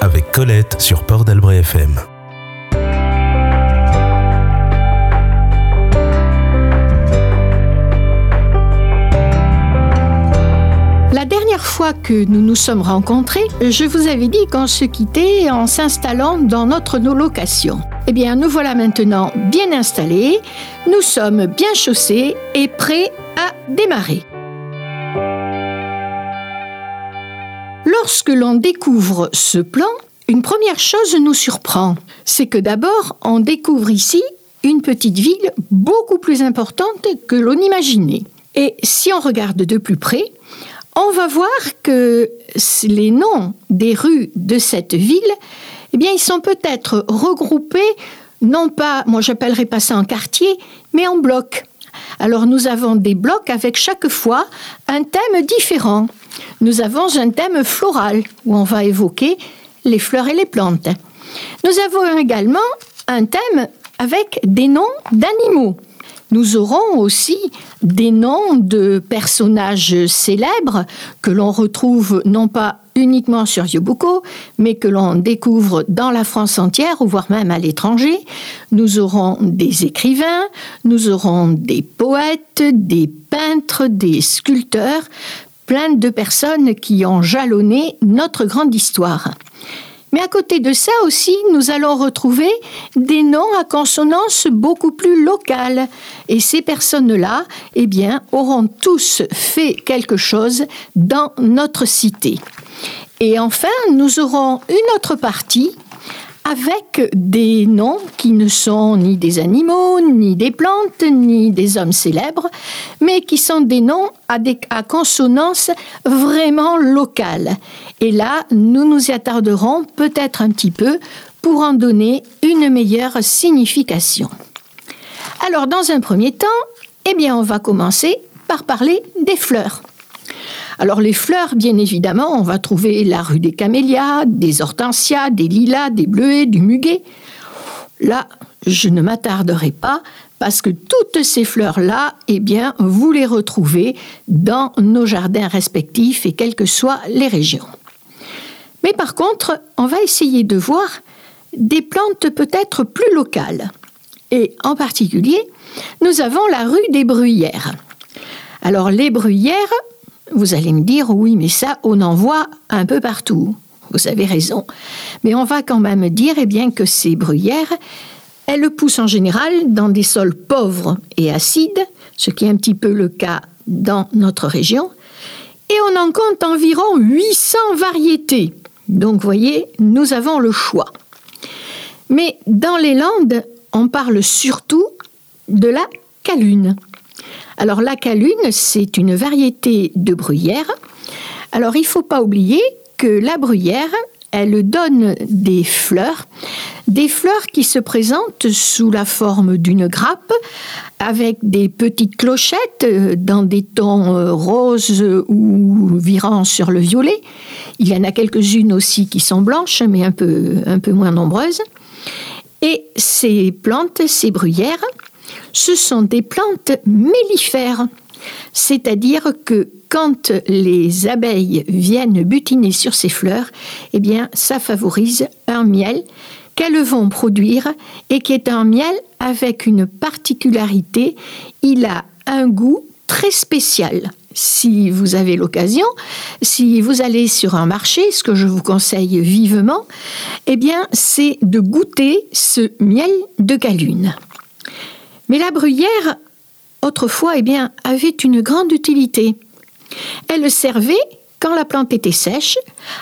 Avec Colette sur Port d'Albret FM. La dernière fois que nous nous sommes rencontrés, je vous avais dit qu'on se quittait en s'installant dans notre location. Eh bien, nous voilà maintenant bien installés, nous sommes bien chaussés et prêts à démarrer. Lorsque l'on découvre ce plan, une première chose nous surprend. C'est que d'abord, on découvre ici une petite ville beaucoup plus importante que l'on imaginait. Et si on regarde de plus près, on va voir que les noms des rues de cette ville, eh bien, ils sont peut-être regroupés, non pas, moi j'appellerais pas ça en quartier, mais en blocs. Alors nous avons des blocs avec chaque fois un thème différent. Nous avons un thème floral où on va évoquer les fleurs et les plantes. Nous avons également un thème avec des noms d'animaux. Nous aurons aussi des noms de personnages célèbres que l'on retrouve non pas uniquement sur Yobuko, mais que l'on découvre dans la France entière, ou voire même à l'étranger. Nous aurons des écrivains, nous aurons des poètes, des peintres, des sculpteurs, plein de personnes qui ont jalonné notre grande histoire. Mais à côté de ça aussi, nous allons retrouver des noms à consonance beaucoup plus locale. Et ces personnes-là, eh bien, auront tous fait quelque chose dans notre cité. Et enfin, nous aurons une autre partie avec des noms qui ne sont ni des animaux, ni des plantes, ni des hommes célèbres, mais qui sont des noms à, à consonance vraiment locale. Et là, nous nous y attarderons peut-être un petit peu pour en donner une meilleure signification. Alors, dans un premier temps, eh bien, on va commencer par parler des fleurs. Alors les fleurs, bien évidemment, on va trouver la rue des camélias, des hortensias, des lilas, des bleuets, du muguet. Là, je ne m'attarderai pas parce que toutes ces fleurs-là, eh bien, vous les retrouvez dans nos jardins respectifs et quelles que soient les régions. Mais par contre, on va essayer de voir des plantes peut-être plus locales. Et en particulier, nous avons la rue des bruyères. Alors les bruyères, vous allez me dire, oui, mais ça, on en voit un peu partout. Vous avez raison. Mais on va quand même dire eh bien, que ces bruyères, elles poussent en général dans des sols pauvres et acides, ce qui est un petit peu le cas dans notre région. Et on en compte environ 800 variétés. Donc, voyez, nous avons le choix. Mais dans les Landes, on parle surtout de la calune. Alors la calune, c'est une variété de bruyère. Alors il ne faut pas oublier que la bruyère, elle donne des fleurs, des fleurs qui se présentent sous la forme d'une grappe avec des petites clochettes euh, dans des tons euh, roses ou virant sur le violet. Il y en a quelques-unes aussi qui sont blanches, mais un peu, un peu moins nombreuses. Et ces plantes, ces bruyères, ce sont des plantes mellifères. C'est-à-dire que quand les abeilles viennent butiner sur ces fleurs, eh bien, ça favorise un miel qu'elles vont produire et qui est un miel avec une particularité. Il a un goût très spécial. Si vous avez l'occasion, si vous allez sur un marché, ce que je vous conseille vivement, eh bien, c'est de goûter ce miel de calune. Mais la bruyère, autrefois, eh bien, avait une grande utilité. Elle servait, quand la plante était sèche,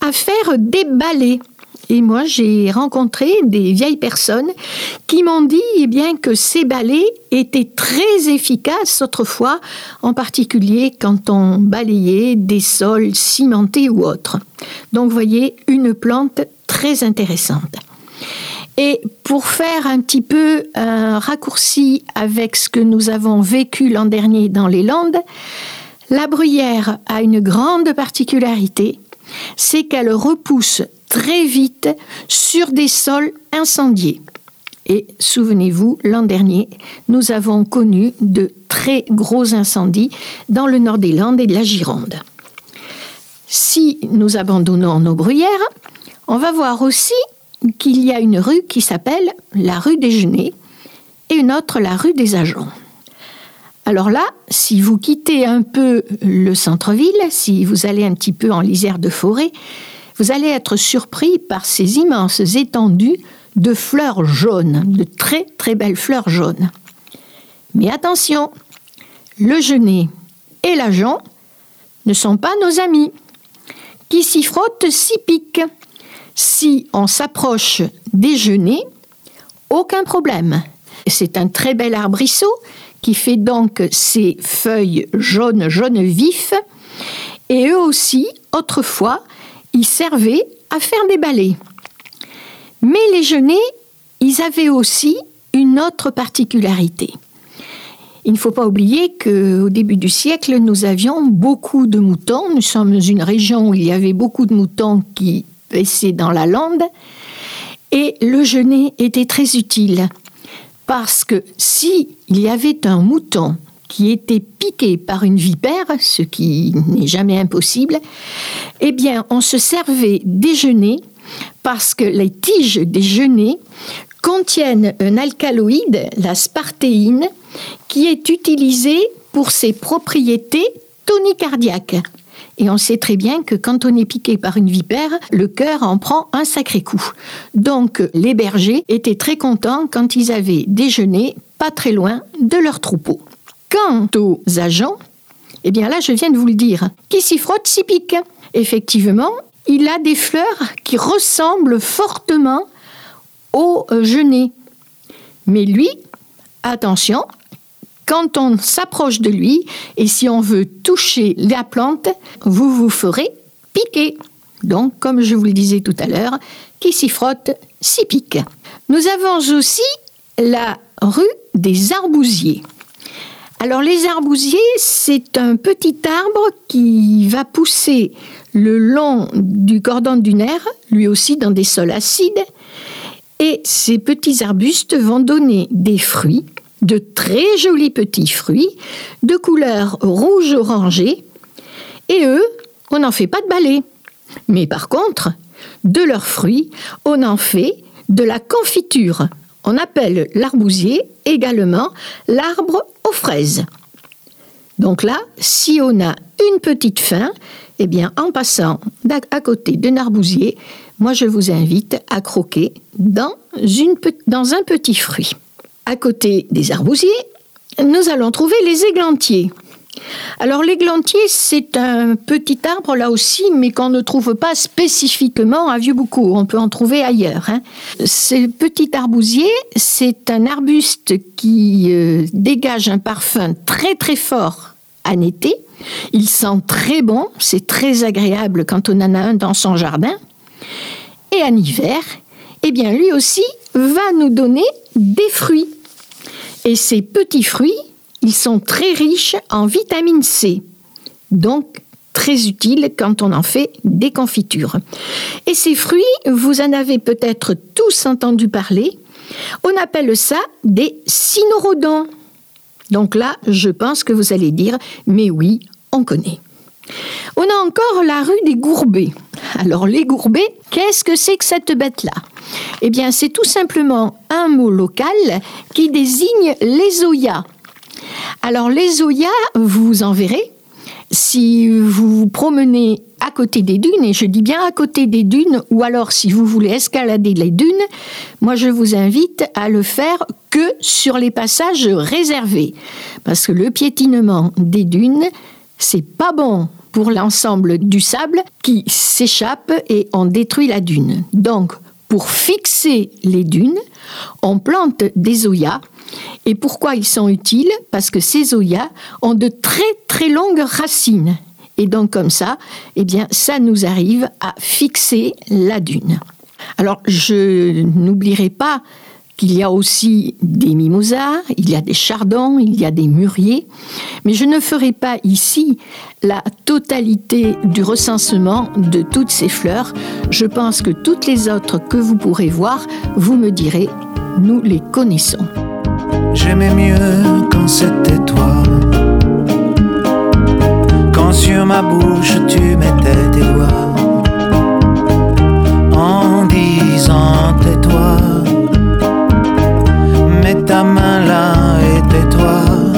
à faire des balais. Et moi, j'ai rencontré des vieilles personnes qui m'ont dit eh bien, que ces balais étaient très efficaces autrefois, en particulier quand on balayait des sols cimentés ou autres. Donc, vous voyez, une plante très intéressante. Et pour faire un petit peu un raccourci avec ce que nous avons vécu l'an dernier dans les Landes, la bruyère a une grande particularité, c'est qu'elle repousse très vite sur des sols incendiés. Et souvenez-vous, l'an dernier, nous avons connu de très gros incendies dans le nord des Landes et de la Gironde. Si nous abandonnons nos bruyères, On va voir aussi qu'il y a une rue qui s'appelle la rue des Genêts et une autre la rue des Agents. Alors là, si vous quittez un peu le centre-ville, si vous allez un petit peu en lisière de forêt, vous allez être surpris par ces immenses étendues de fleurs jaunes, de très très belles fleurs jaunes. Mais attention, le genêt et l'agent ne sont pas nos amis. Qui s'y frotte s'y pique. Si on s'approche genêts, aucun problème. C'est un très bel arbrisseau qui fait donc ses feuilles jaunes, jaunes vifs. Et eux aussi, autrefois, ils servaient à faire des balais. Mais les genêts, ils avaient aussi une autre particularité. Il ne faut pas oublier qu'au début du siècle, nous avions beaucoup de moutons. Nous sommes une région où il y avait beaucoup de moutons qui paissaient dans la lande. Et le genêt était très utile parce que si y avait un mouton qui était piqué par une vipère, ce qui n'est jamais impossible, eh bien, on se servait des genêts parce que les tiges des genêts contiennent un alcaloïde, la spartéine, qui est utilisé pour ses propriétés tonicardiaques. Et on sait très bien que quand on est piqué par une vipère, le cœur en prend un sacré coup. Donc les bergers étaient très contents quand ils avaient déjeuné pas très loin de leur troupeau. Quant aux agents, eh bien là je viens de vous le dire, qui s'y frotte s'y pique. Effectivement, il a des fleurs qui ressemblent fortement au genêt. Mais lui, attention, quand on s'approche de lui et si on veut toucher la plante, vous vous ferez piquer. Donc, comme je vous le disais tout à l'heure, qui s'y frotte s'y pique. Nous avons aussi la rue des arbousiers. Alors les arbousiers, c'est un petit arbre qui va pousser le long du cordon dunaire, lui aussi dans des sols acides, et ces petits arbustes vont donner des fruits de très jolis petits fruits de couleur rouge-orangé. Et eux, on n'en fait pas de balai. Mais par contre, de leurs fruits, on en fait de la confiture. On appelle l'arbousier également l'arbre aux fraises. Donc là, si on a une petite faim, eh bien, en passant à côté d'un arbousier, moi je vous invite à croquer dans un petit fruit. À côté des arbousiers, nous allons trouver les églantiers. Alors l'églantier, c'est un petit arbre là aussi, mais qu'on ne trouve pas spécifiquement à Vieux-Boucau. On peut en trouver ailleurs. Hein. Ce petit arbousier, c'est un arbuste qui euh, dégage un parfum très très fort en été. Il sent très bon, c'est très agréable quand on en a un dans son jardin. Et en hiver, eh bien lui aussi va nous donner des fruits. Et ces petits fruits, ils sont très riches en vitamine C, donc très utiles quand on en fait des confitures. Et ces fruits, vous en avez peut-être tous entendu parler, on appelle ça des cynorhodons. Donc là, je pense que vous allez dire, mais oui, on connaît. On a encore la rue des Gourbets. Alors les Gourbets, qu'est-ce que c'est que cette bête-là? Eh bien, c'est tout simplement un mot local qui désigne les oyas. Alors les oyas, vous en verrez, si vous vous promenez à côté des dunes, et je dis bien à côté des dunes, ou alors si vous voulez escalader les dunes, moi je vous invite à le faire que sur les passages réservés. Parce que le piétinement des dunes, c'est pas bon pour l'ensemble du sable qui s'échappe et on détruit la dune. Donc, pour fixer les dunes, on plante des oyas. Et pourquoi ils sont utiles? Parce que ces oyas ont de très très longues racines. Et donc comme ça, eh bien, ça nous arrive à fixer la dune. Alors, je n'oublierai pas qu'il y a aussi des mimosas, il y a des chardons, il y a des mûriers, mais je ne ferai pas ici la totalité du recensement de toutes ces fleurs. Je pense que toutes les autres que vous pourrez voir, vous me direz, nous les connaissons. J'aimais mieux quand c'était toi, quand sur ma bouche tu mettais tes doigts. En disant tais-toi. Mets ta main là et tais-toi.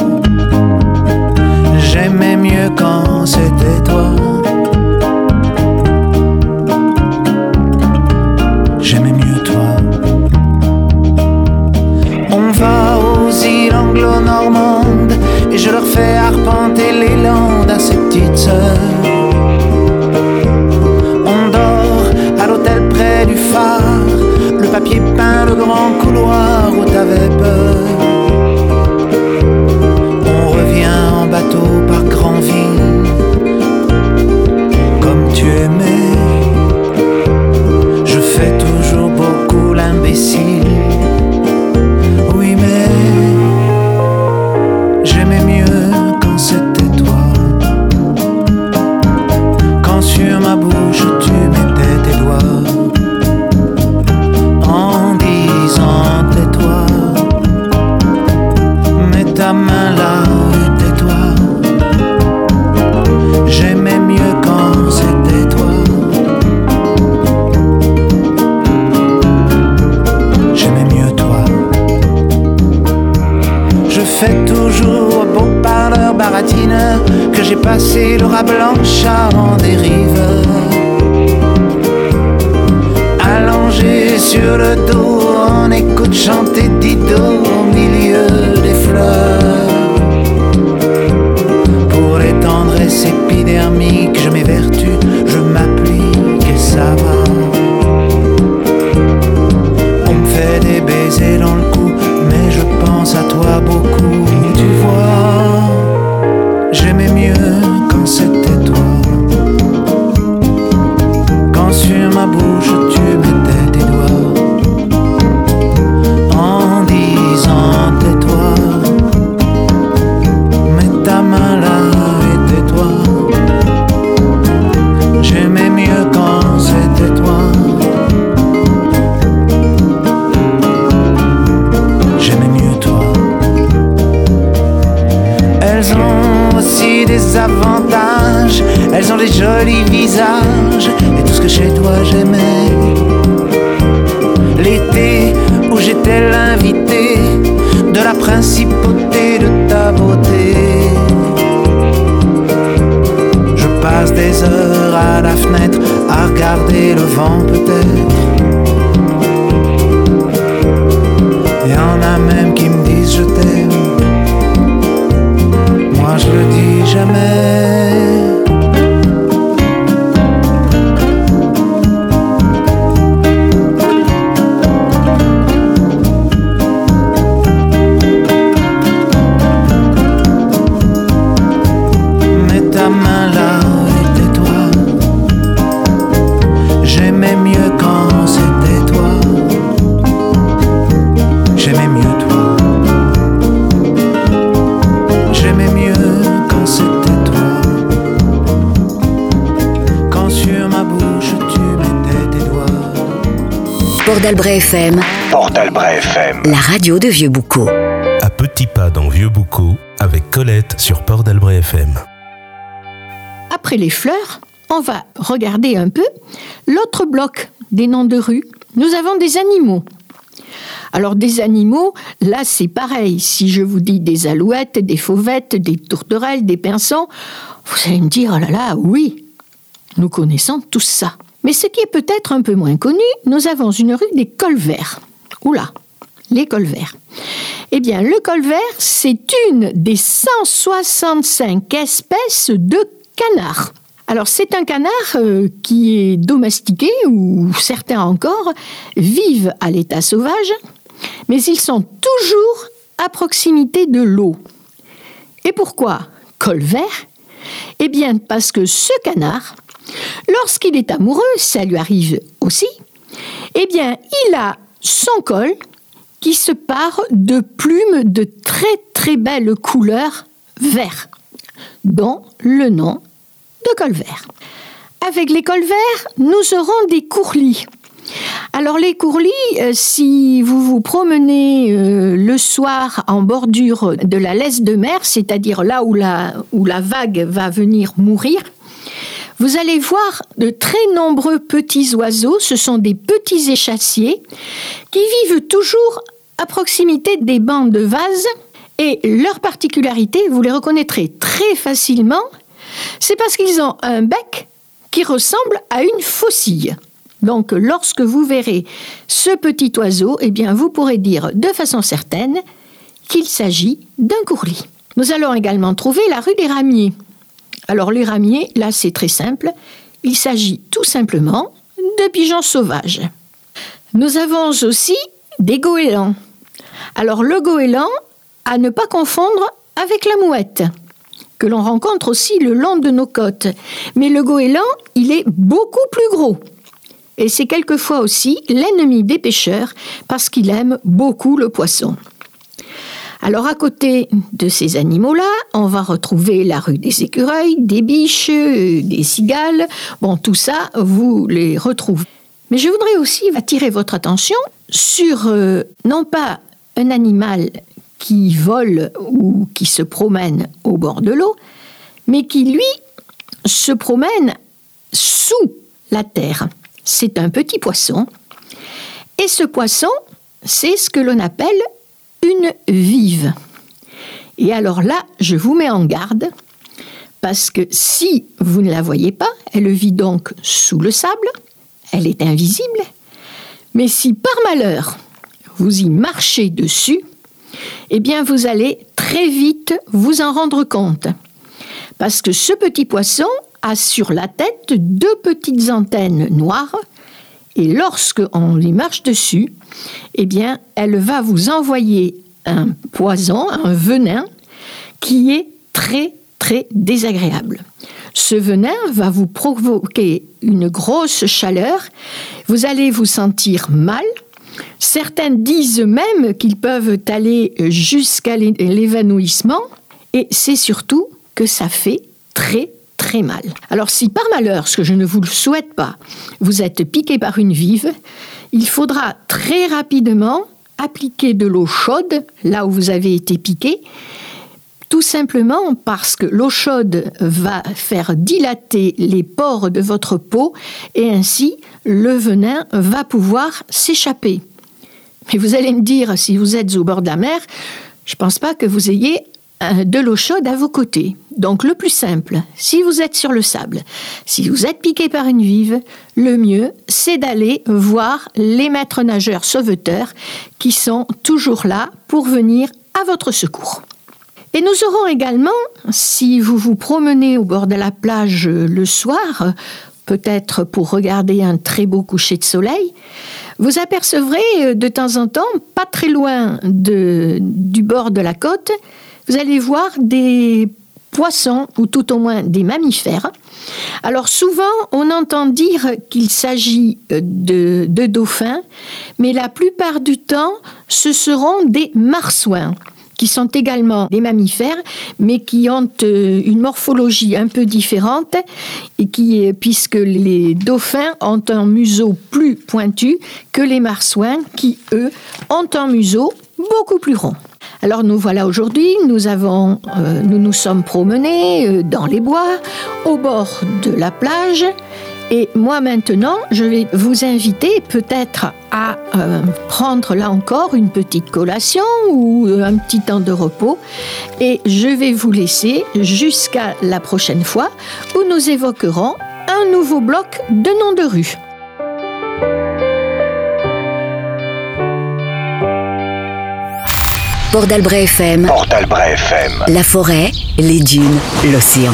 Je fais toujours beau parleur baratineur que j'ai passé l'aura blanche en dérive. Allongé sur le dos, on écoute chanter Dido au milieu des fleurs. Pour les tendresses épidermiques, je m'évertue, la principauté de ta beauté. Je passe des heures à la fenêtre à regarder le vent peut-être. Y en a même qui me disent je t'aime. Moi je le dis jamais. Port d'Albret FM, FM. la radio de Vieux-Boucau. À petits pas dans Vieux Boucau avec Colette sur Port d'Albret FM. Après les fleurs, on va regarder un peu l'autre bloc des noms de rue. Nous avons des animaux. Alors des animaux, là c'est pareil. Si je vous dis des alouettes, des fauvettes, des tourterelles, des pinsons, vous allez me dire, oh là là, oui, nous connaissons tout ça. Mais ce qui est peut-être un peu moins connu, nous avons une rue des colverts. Oula, les colverts. Eh bien, le colvert, c'est une des 165 espèces de canards. Alors, c'est un canard euh, qui est domestiqué, ou certains encore vivent à l'état sauvage, mais ils sont toujours à proximité de l'eau. Et pourquoi colvert? Eh bien, parce que ce canard, lorsqu'il est amoureux, ça lui arrive aussi, eh bien, il a son col qui se pare de plumes de très très belles couleurs vert, dont le nom de colvert. Avec les colverts, nous aurons des courlis. Alors les courlis, euh, si vous vous promenez euh, le soir en bordure de la laisse de mer, c'est-à-dire là où où la vague va venir mourir, vous allez voir de très nombreux petits oiseaux, ce sont des petits échassiers qui vivent toujours à proximité des bancs de vases et leur particularité, vous les reconnaîtrez très facilement, c'est parce qu'ils ont un bec qui ressemble à une faucille. Donc lorsque vous verrez ce petit oiseau, eh bien vous pourrez dire de façon certaine qu'il s'agit d'un courlis. Nous allons également trouver la rue des Ramiers. Alors les ramiers, là c'est très simple, il s'agit tout simplement de pigeons sauvages. Nous avons aussi des goélands. Alors le goéland, à ne pas confondre avec la mouette, que l'on rencontre aussi le long de nos côtes. Mais le goéland, il est beaucoup plus gros. Et c'est quelquefois aussi l'ennemi des pêcheurs parce qu'il aime beaucoup le poisson. Alors à côté de ces animaux-là, on va retrouver la rue des écureuils, des biches, des cigales. Bon, tout ça, vous les retrouvez. Mais je voudrais aussi attirer votre attention sur euh, non pas un animal qui vole ou qui se promène au bord de l'eau, mais qui, lui, se promène sous la terre. C'est un petit poisson. Et ce poisson, c'est ce que l'on appelle une vive. Et alors là, je vous mets en garde, parce que si vous ne la voyez pas, elle vit donc sous le sable, elle est invisible, mais si par malheur vous y marchez dessus, eh bien vous allez très vite vous en rendre compte. Parce que ce petit poisson a sur la tête deux petites antennes noires et lorsque on lui marche dessus, eh bien elle va vous envoyer un poison, un venin qui est très très désagréable. Ce venin va vous provoquer une grosse chaleur, vous allez vous sentir mal, Certaines disent même qu'ils peuvent aller jusqu'à l'évanouissement. Et c'est surtout que ça fait très mal. Alors si par malheur, ce que je ne vous le souhaite pas, vous êtes piqué par une vive, il faudra très rapidement appliquer de l'eau chaude là où vous avez été piqué, tout simplement parce que l'eau chaude va faire dilater les pores de votre peau et ainsi le venin va pouvoir s'échapper. Mais vous allez me dire, si vous êtes au bord de la mer, je ne pense pas que vous ayez de l'eau chaude à vos côtés. Donc le plus simple, si vous êtes sur le sable, si vous êtes piqué par une vive, le mieux, c'est d'aller voir les maîtres nageurs sauveteurs qui sont toujours là pour venir à votre secours. Et nous aurons également, si vous vous promenez au bord de la plage le soir, peut-être pour regarder un très beau coucher de soleil, vous apercevrez euh, de temps en temps, pas très loin du bord de la côte, vous allez voir des poissons ou tout au moins des mammifères. Alors souvent, on entend dire qu'il s'agit euh, de, dauphins, mais la plupart du temps, ce seront des marsouins qui sont également des mammifères, mais qui ont euh, une morphologie un peu différente, et qui, puisque les dauphins ont un museau plus pointu que les marsouins, qui, eux, ont un museau beaucoup plus rond. Alors nous voilà aujourd'hui, nous avons, euh, nous nous sommes promenés euh, dans les bois, au bord de la plage, et moi maintenant, je vais vous inviter peut-être à euh, prendre là encore une petite collation ou un petit temps de repos. Et je vais vous laisser jusqu'à la prochaine fois où nous évoquerons un nouveau bloc de noms de rue. Port FM. Port FM. La forêt, les dunes, l'océan.